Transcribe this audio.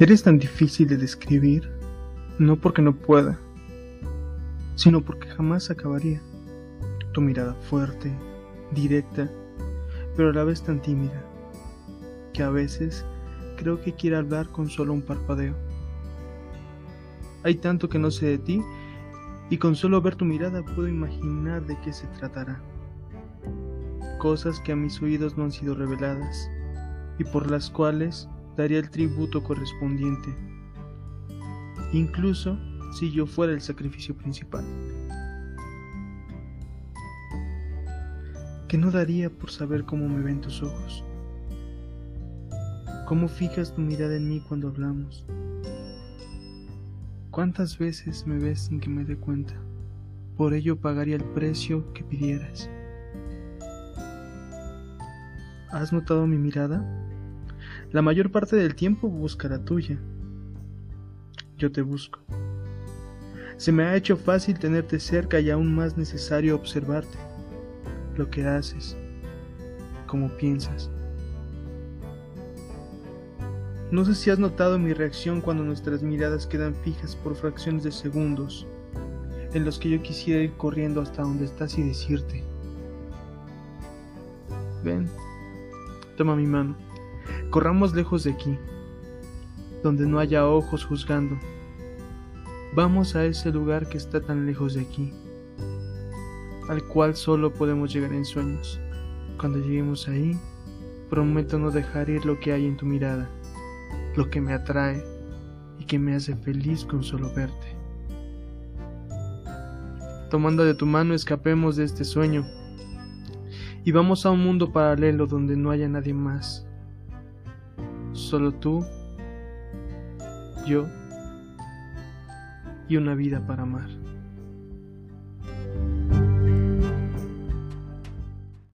Eres tan difícil de describir, no porque no pueda, sino porque jamás acabaría. Tu mirada fuerte, directa, pero a la vez tan tímida, que a veces creo que quiere hablar con solo un parpadeo. Hay tanto que no sé de ti y con solo ver tu mirada puedo imaginar de qué se tratará. Cosas que a mis oídos no han sido reveladas y por las cuales daría el tributo correspondiente, incluso si yo fuera el sacrificio principal. que no daría por saber cómo me ven tus ojos, cómo fijas tu mirada en mí cuando hablamos, cuántas veces me ves sin que me dé cuenta, por ello pagaría el precio que pidieras. ¿Has notado mi mirada? La mayor parte del tiempo busca la tuya. Yo te busco. Se me ha hecho fácil tenerte cerca y aún más necesario observarte lo que haces, cómo piensas. No sé si has notado mi reacción cuando nuestras miradas quedan fijas por fracciones de segundos, en los que yo quisiera ir corriendo hasta donde estás y decirte, ven, toma mi mano, corramos lejos de aquí, donde no haya ojos juzgando. Vamos a ese lugar que está tan lejos de aquí al cual solo podemos llegar en sueños. Cuando lleguemos ahí, prometo no dejar ir lo que hay en tu mirada, lo que me atrae y que me hace feliz con solo verte. Tomando de tu mano escapemos de este sueño y vamos a un mundo paralelo donde no haya nadie más. Solo tú, yo y una vida para amar.